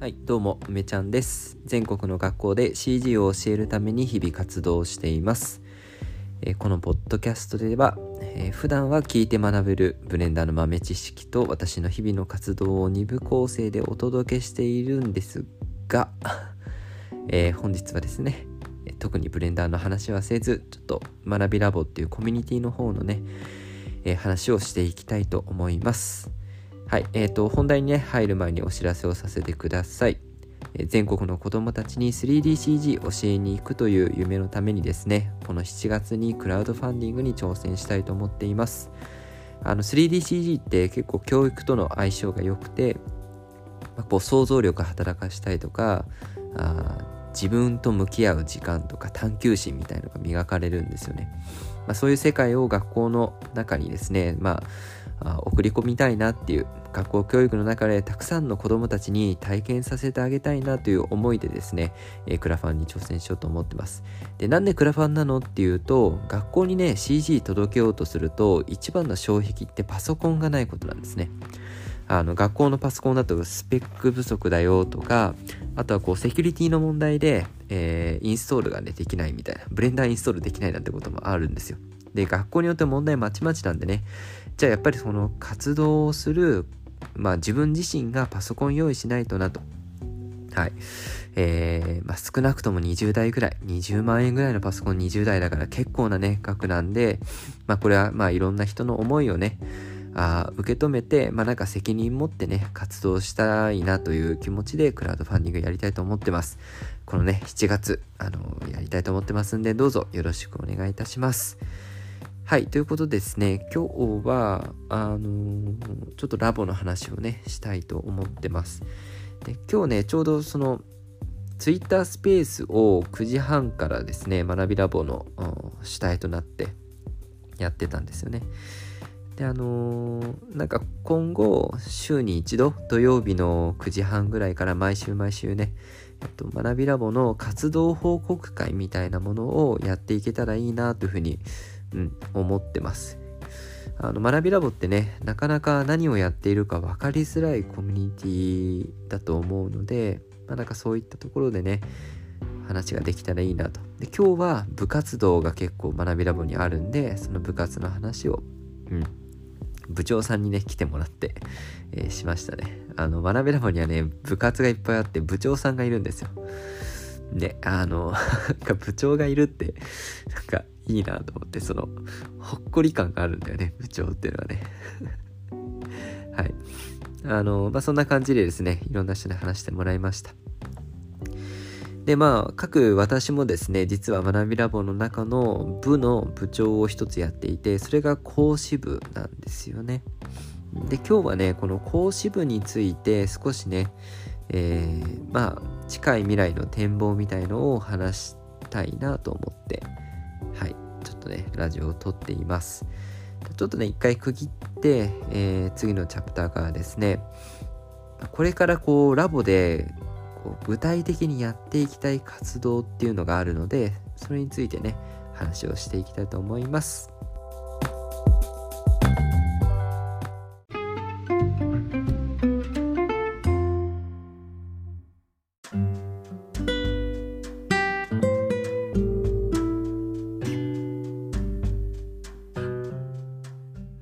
はい、どうも、梅ちゃんです。全国の学校で CG を教えるために日々活動しています。えーこのポッドキャストでは、えー普段は聞いて学べるブレンダーの豆知識と私の日々の活動を2部構成でお届けしているんですが、えー本日はですね、特にブレンダーの話はせず、ちょっと学びラボっていうコミュニティの方のね、え話をしていきたいと思います。はい、えー、と本題にね入る前にお知らせをさせてください。全国の子どもたちに 3DCG 教えに行くという夢のためにですね、この7月にクラウドファンディングに挑戦したいと思っています。あの 3DCG って結構教育との相性が良くて、まあこう想像力を働かしたりとかあ自分と向き合う時間とか探求心みたいのが磨かれるんですよね。まあ、そういう世界を学校の中にですね、まあ、あ送り込みたいなっていう学校教育の中でたくさんの子どもたちに体験させてあげたいなという思いでですね、えークラファンに挑戦しようと思ってます。で、なんでクラファンなのっていうと、学校にね、CG 届けようとすると、一番の障壁ってパソコンがないことなんですね。あの学校のパソコンだとスペック不足だよとかあとはこうセキュリティの問題で、えーインストールがねできないみたいなブレンダーインストールできないなんてこともあるんですよで学校によって問題まちまちなんでねじゃあやっぱりその活動をするまあ自分自身がパソコン用意しないとなとはいえーまあ、少なくとも20台ぐらい20万円ぐらいのパソコン20台だから結構なね額なんでまあこれはまあいろんな人の思いをねあ受け止めて、まあなんか責任持ってね、活動したいなという気持ちでクラウドファンディングやりたいと思ってます。このね、7月、あのやりたいと思ってますんで、どうぞよろしくお願いいたします。はい、ということでですね、今日は、あのーちょっとラボの話をね、したいと思ってます。で、今日ね、ちょうどその、ツイッタースペースを9時半からですね、学びラボの主体となってやってたんですよね。であのーなんか今後週に一度土曜日の9時半ぐらいから毎週毎週ね、えっと、学びラボの活動報告会みたいなものをやっていけたらいいなというふうに、うん、思ってます。あの学びラボってねなかなか何をやっているか分かりづらいコミュニティだと思うので、まあ、なんかそういったところでね話ができたらいいなと。で今日は部活動が結構学びラボにあるんでその部活の話を、うん、部長さんにね来てもらって、えーしましたねあの学べラボにはね部活がいっぱいあって部長さんがいるんですよであの部長がいるってなんかいいなと思ってそのほっこり感があるんだよね部長っていうのはね。はい。あのまあそんな感じでですねいろんな人に話してもらいました。でまあ各私もですね実は学びラボの中の部の部長を一つやっていてそれが講師部なんですよね。で今日はねこの講師部について少しねえーまあ近い未来の展望みたいのを話したいなと思ってねラジオを撮っています。ちょっとね一回区切って、えー次のチャプターからですねこれからこうラボでこう具体的にやっていきたい活動っていうのがあるのでそれについてね話をしていきたいと思います。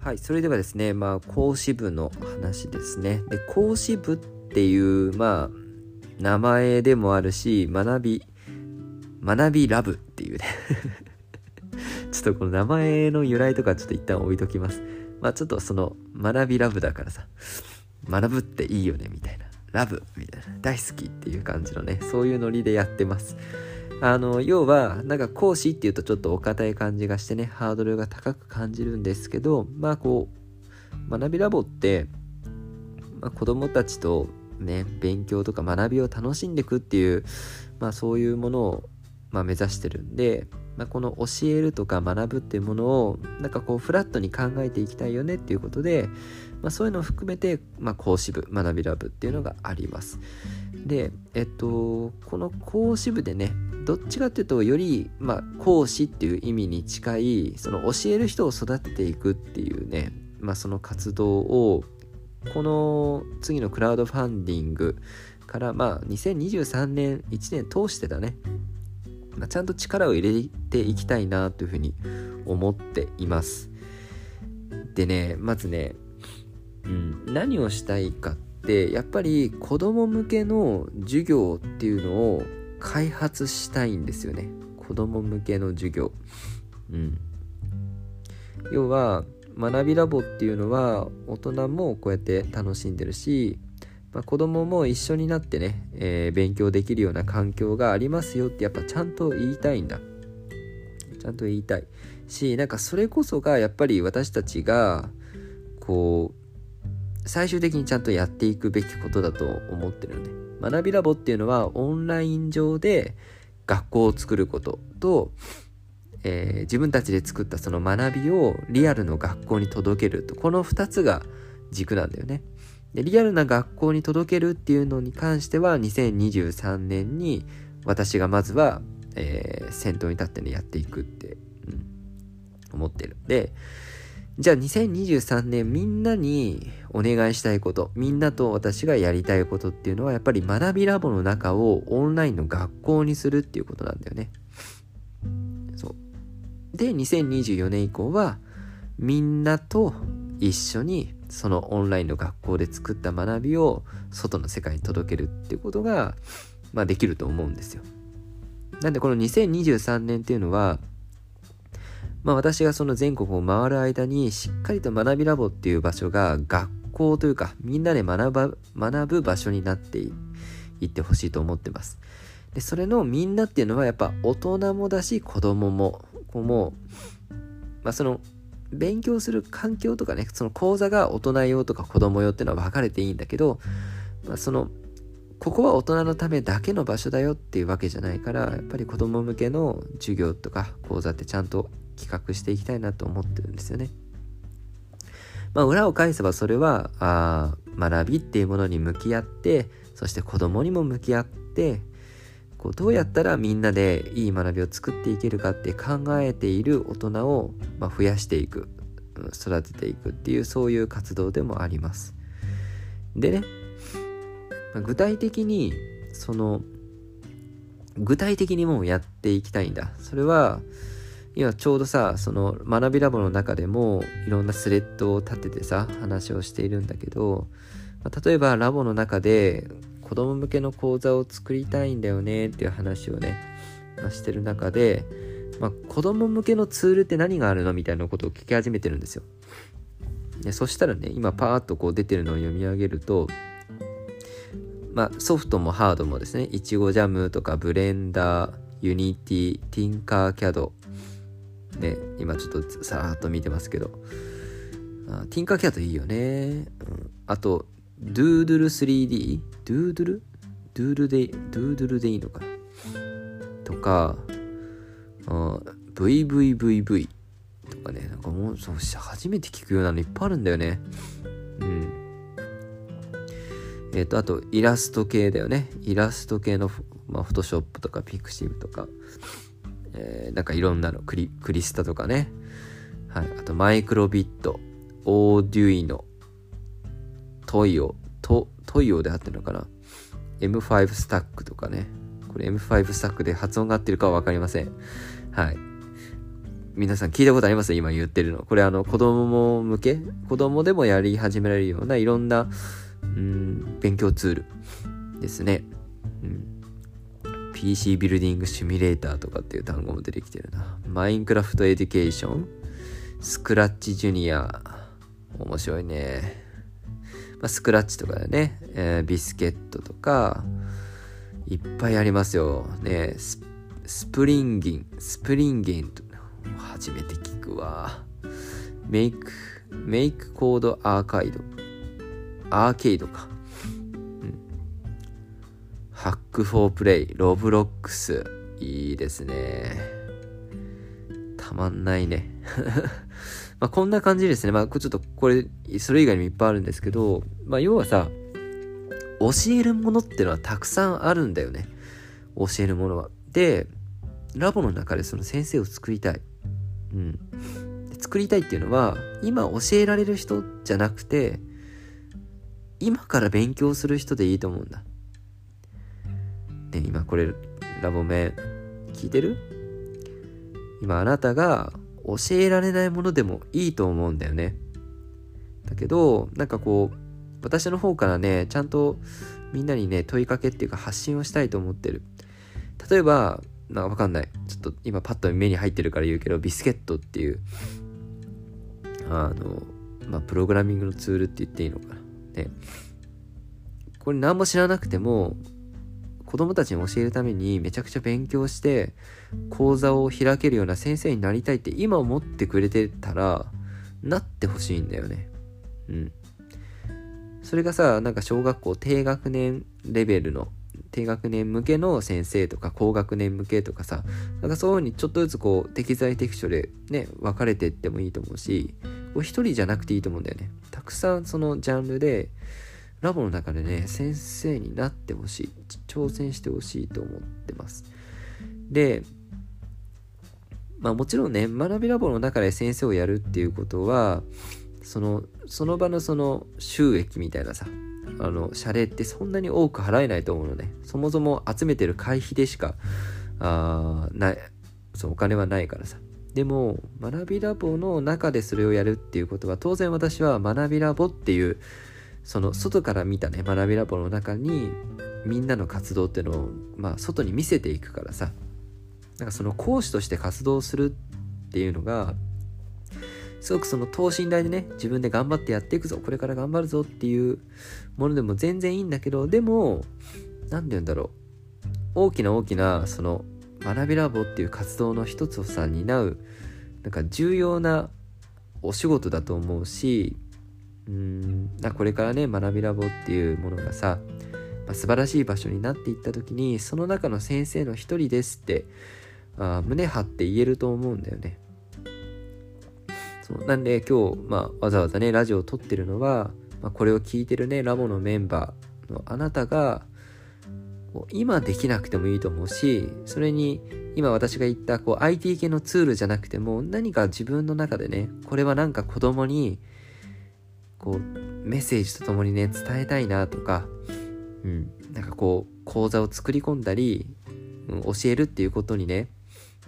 はいそれではですねまあ講師部の話ですね。で講師部っていうまあ名前でもあるし学び学びラブっていうね。ちょっとこの名前の由来とかちょっと一旦置いときます。まあちょっとその学びラブだからさ学ぶっていいよねみたいな。ラブみたいな。大好きっていう感じのねそういうノリでやってます。あの要はなんか講師っていうとちょっとお堅い感じがしてねハードルが高く感じるんですけどまあこう学びラボって、まあ、子供たちとね勉強とか学びを楽しんでいくっていうまあそういうものを、まあ、目指してるんで、まあ、この教えるとか学ぶっていうものをなんかこうフラットに考えていきたいよねっていうことで、まあ、そういうのを含めて、まあ、講師部学びラブっていうのがあります。でえっとこの講師部でねどっちかっていうとより、まあ、講師っていう意味に近いその教える人を育てていくっていうね、まあ、その活動をこの次のクラウドファンディングからまあ2023年1年通してだね、まあ、ちゃんと力を入れていきたいなというふうに思っています。でねまずね、うん、何をしたいかってやっぱり子供向けの授業っていうのを開発したいんですよね。子供向けの授業。うん。要は学びラボっていうのは大人もこうやって楽しんでるしまあ、子供も一緒になってね、えー、勉強できるような環境がありますよってやっぱちゃんと言いたいんだ。ちゃんと言いたい。しなんかそれこそがやっぱり私たちがこう最終的にちゃんとやっていくべきことだと思ってるのね。学びラボっていうのはオンライン上で学校を作ることと、えー、自分たちで作ったその学びをリアルの学校に届けると。この2つが軸なんだよね。でリアルな学校に届けるっていうのに関しては2023年に私がまずは、えー、先頭に立ってねやっていくって、うん、思ってる。でじゃあ2023年みんなにお願いしたいことみんなと私がやりたいことっていうのはやっぱり学びラボの中をオンラインの学校にするっていうことなんだよねそうで2024年以降はみんなと一緒にそのオンラインの学校で作った学びを外の世界に届けるっていうことが、まあ、できると思うんですよ。なんでこの2023年っていうのは、まあ、私がその全国を回る間にしっかりと学びラボっていう場所が学校というかみんなで学ば学ぶ場所になっていってほしいと思ってます。でそれのみんなっていうのはやっぱ大人もだし子供も子も、まあ、その勉強する環境とかねその講座が大人用とか子供用っていうのは分かれていいんだけど、まあ、そのここは大人のためだけの場所だよっていうわけじゃないからやっぱり子供向けの授業とか講座ってちゃんと企画していきたいなと思ってるんですよね。まあ、裏を返せばそれはあ学びっていうものに向き合ってそして子供にも向き合ってこうどうやったらみんなでいい学びを作っていけるかって考えている大人を、ま、増やしていく育てていくっていうそういう活動でもありますでね、ま、具体的にその具体的にもうやっていきたいんだそれは今ちょうどさその学びラボの中でもいろんなスレッドを立ててさ話をしているんだけど、まあ、例えばラボの中で子供向けの講座を作りたいんだよねっていう話をね、まあ、してる中で、まあ、子供向けのツールって何があるのみたいなことを聞き始めてるんですよ。でそしたらね今パーッとこう出てるのを読み上げるとまあ、ソフトもハードもですね、 IchigoJam とか Blender、Unity、Tinkercad、ね、今ちょっとさーっと見てますけど、あティンカーキャドいいよね。うん、あと、ドゥードゥル 3D? ドゥードゥル？ドゥールで、ドゥードゥルでいいのかな？とか、VVVV とかね、なんかもう、そう初めて聞くようなのいっぱいあるんだよね。うん。えっ、ー、と、あと、イラスト系だよね。イラスト系の、まあ、フォトショップとか、ピクシブとか、えー、なんかいろんなの、クリクリスタとかね。はい。あと、 micro:bit、Arduino、トイオ、ト、トイオで合ってるのかな ?M5 スタックとかね。これ M5 スタックで発音が合ってるかはわかりません。はい。皆さん聞いたことあります？今言ってるの。これあの子供向け？子供でもやり始められるようないろんな、うん、勉強ツールですね。PC ビルディングシミュレーターとかっていう単語も出てきてるな。マインクラフトエデュケーションスクラッチジュニア面白いね。まあ、スクラッチとかでね、えー、ビスケットとか、いっぱいありますよ。ねススプリンギン、スプリンギンと、初めて聞くわ。メイク、 MakeCode アーカイド。アーケイドか。ハックフォープレイ、 Roblox。いいですね。たまんないね。まあ、こんな感じですね。まあ、ちょっとこれ、それ以外にもいっぱいあるんですけど、まあ、要はさ、教えるものってのはたくさんあるんだよね。教えるものは。で、ラボの中でその先生を作りたい。うん。作りたいっていうのは、今教えられる人じゃなくて、今から勉強する人でいいと思うんだ。ね、今これラボメ聞いてる？今あなたが教えられないものでもいいと思うんだよね。だけど、なんかこう、私の方からね、ちゃんとみんなにね、問いかけっていうか発信をしたいと思ってる。例えば、なんかわかんない。ちょっと今パッと目に入ってるから言うけど、ビスケットっていう、あの、まあ、プログラミングのツールって言っていいのかな。ね。これ何も知らなくても、子供たちに教えるためにめちゃくちゃ勉強して講座を開けるような先生になりたいって今思ってくれてたらなってほしいんだよね。うん。それがさ、なんか小学校低学年レベルの低学年向けの先生とか高学年向けとかさなんかそういう風にちょっとずつこう適材適所でね分かれていってもいいと思うし一人じゃなくていいと思うんだよねたくさんそのジャンルでラボの中でね先生になってほしい挑戦してほしいと思ってます。でまあもちろんね学びラボの中で先生をやるっていうことはそのその場のその収益みたいなさあの謝礼ってそんなに多く払えないと思うのね。そもそも集めてる会費でしかあないそうお金はないからさ。でも学びラボの中でそれをやるっていうことは当然私は学びラボっていうその外から見たね学びラボの中にみんなの活動っていうのをまあ外に見せていくからさなんかその講師として活動するっていうのがすごくその等身大でね、自分で頑張ってやっていくぞ、これから頑張るぞっていうものでも全然いいんだけど、でも、何て言うんだろう。大きな大きな、その、学びラボっていう活動の一つをさ、担う、なんか重要なお仕事だと思うし、うんだ、これからね、学びラボっていうものがさ、まあ、素晴らしい場所になっていった時に、その中の先生の一人ですって、あ胸張って言えると思うんだよね。そうなんで今日、まあ、わざわざねラジオを撮ってるのは、まあ、これを聞いてるねラボのメンバーのあなたが今できなくてもいいと思うしそれに今私が言ったこう IT 系のツールじゃなくても何か自分の中でねこれはなんか子供にこうメッセージとともにね伝えたいなとか、うん、なんかこう講座を作り込んだり、うん、教えるっていうことにね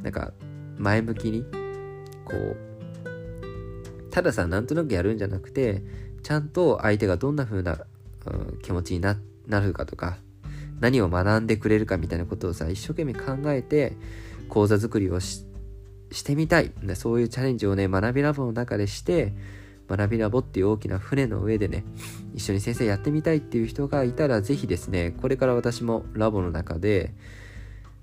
なんか前向きにこうたださなんとなくやるんじゃなくてちゃんと相手がどんな風な、うん、気持ちになるかとか何を学んでくれるかみたいなことをさ一生懸命考えて講座作りをしてみたい。そういうチャレンジをね学びラボの中でして学びラボっていう大きな船の上でね一緒に先生やってみたいっていう人がいたら是非ですねこれから私もラボの中で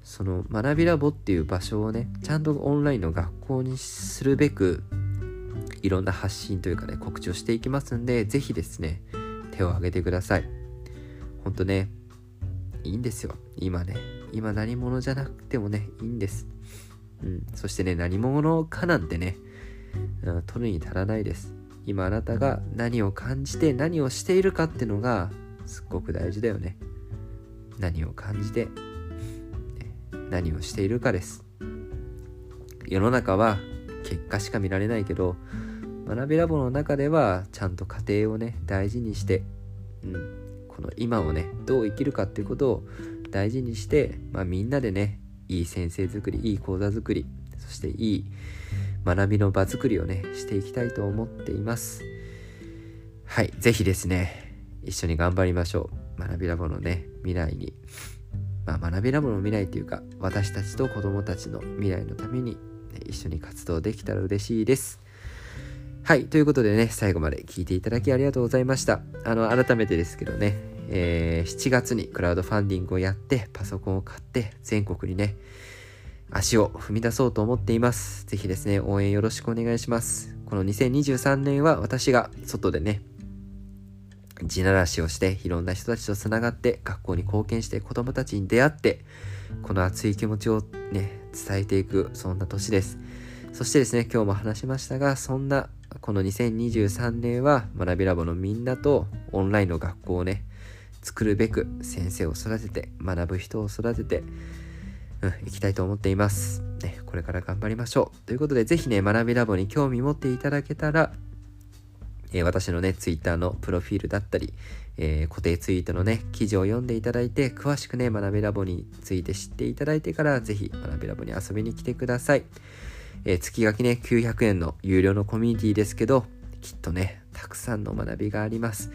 その学びラボっていう場所をねちゃんとオンラインの学校にするべくいろんな発信というかね、告知をしていきますんで、ぜひですね、手を挙げてください。ほんとね、いいんですよ。今ね。今何者じゃなくてもね、いいんです。うん。そしてね、何者かなんてね、うん、取るに足らないです。今あなたが何を感じて何をしているかってのがすっごく大事だよね。何を感じて何をしているかです。世の中は結果しか見られないけど学びラボの中ではちゃんと家庭をね大事にして、うん、この今をねどう生きるかっていうことを大事にして、まあ、みんなでねいい先生作りいい講座作りそしていい学びの場作りをねしていきたいと思っていますはい是非ですね一緒に頑張りましょう学びラボのね未来にまあ、学びラボの未来っていうか私たちと子供たちの未来のために、ね、一緒に活動できたら嬉しいですはい。ということでね、最後まで聞いていただきありがとうございました。あの、改めてですけどね、えー、7月にクラウドファンディングをやって、パソコンを買って、全国にね、足を踏み出そうと思っています。ぜひですね、応援よろしくお願いします。この2023年は私が外でね、地ならしをして、いろんな人たちとつながって、学校に貢献して、子供たちに出会って、この熱い気持ちをね、伝えていく、そんな年です。そしてですね、今日も話しましたが、そんなこの2023年は学びラボのみんなとオンラインの学校をね作るべく先生を育てて学ぶ人を育てて、うん、いきたいと思っています、ね、これから頑張りましょうということで是非ね学びラボに興味持っていただけたらえー、私のね、ツイッターのプロフィールだったり、えー、固定ツイートのね、記事を読んでいただいて、詳しくね、学びラボについて知っていただいてから、ぜひ学びラボに遊びに来てください。えー、月額ね、900円の有料のコミュニティですけど、きっとね、たくさんの学びがあります。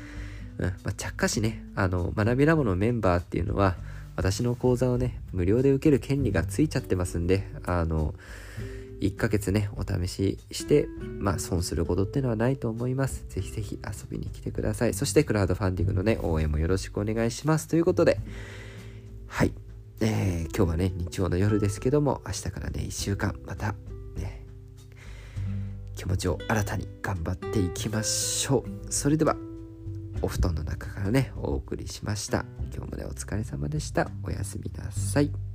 うん、まあ、着火しね、あの、学びラボのメンバーっていうのは、私の講座をね、無料で受ける権利がついちゃってますんで、あの、1ヶ月ね、お試しして、まあ、損することってのはないと思います。ぜひぜひ遊びに来てください。そして、クラウドファンディングのね、応援もよろしくお願いします。ということで、はい。えー、今日はね、日曜の夜ですけども、明日からね、1週間、また、ね、気持ちを新たに頑張っていきましょう。それでは、お布団の中からね、お送りしました。今日もね、お疲れ様でした。おやすみなさい。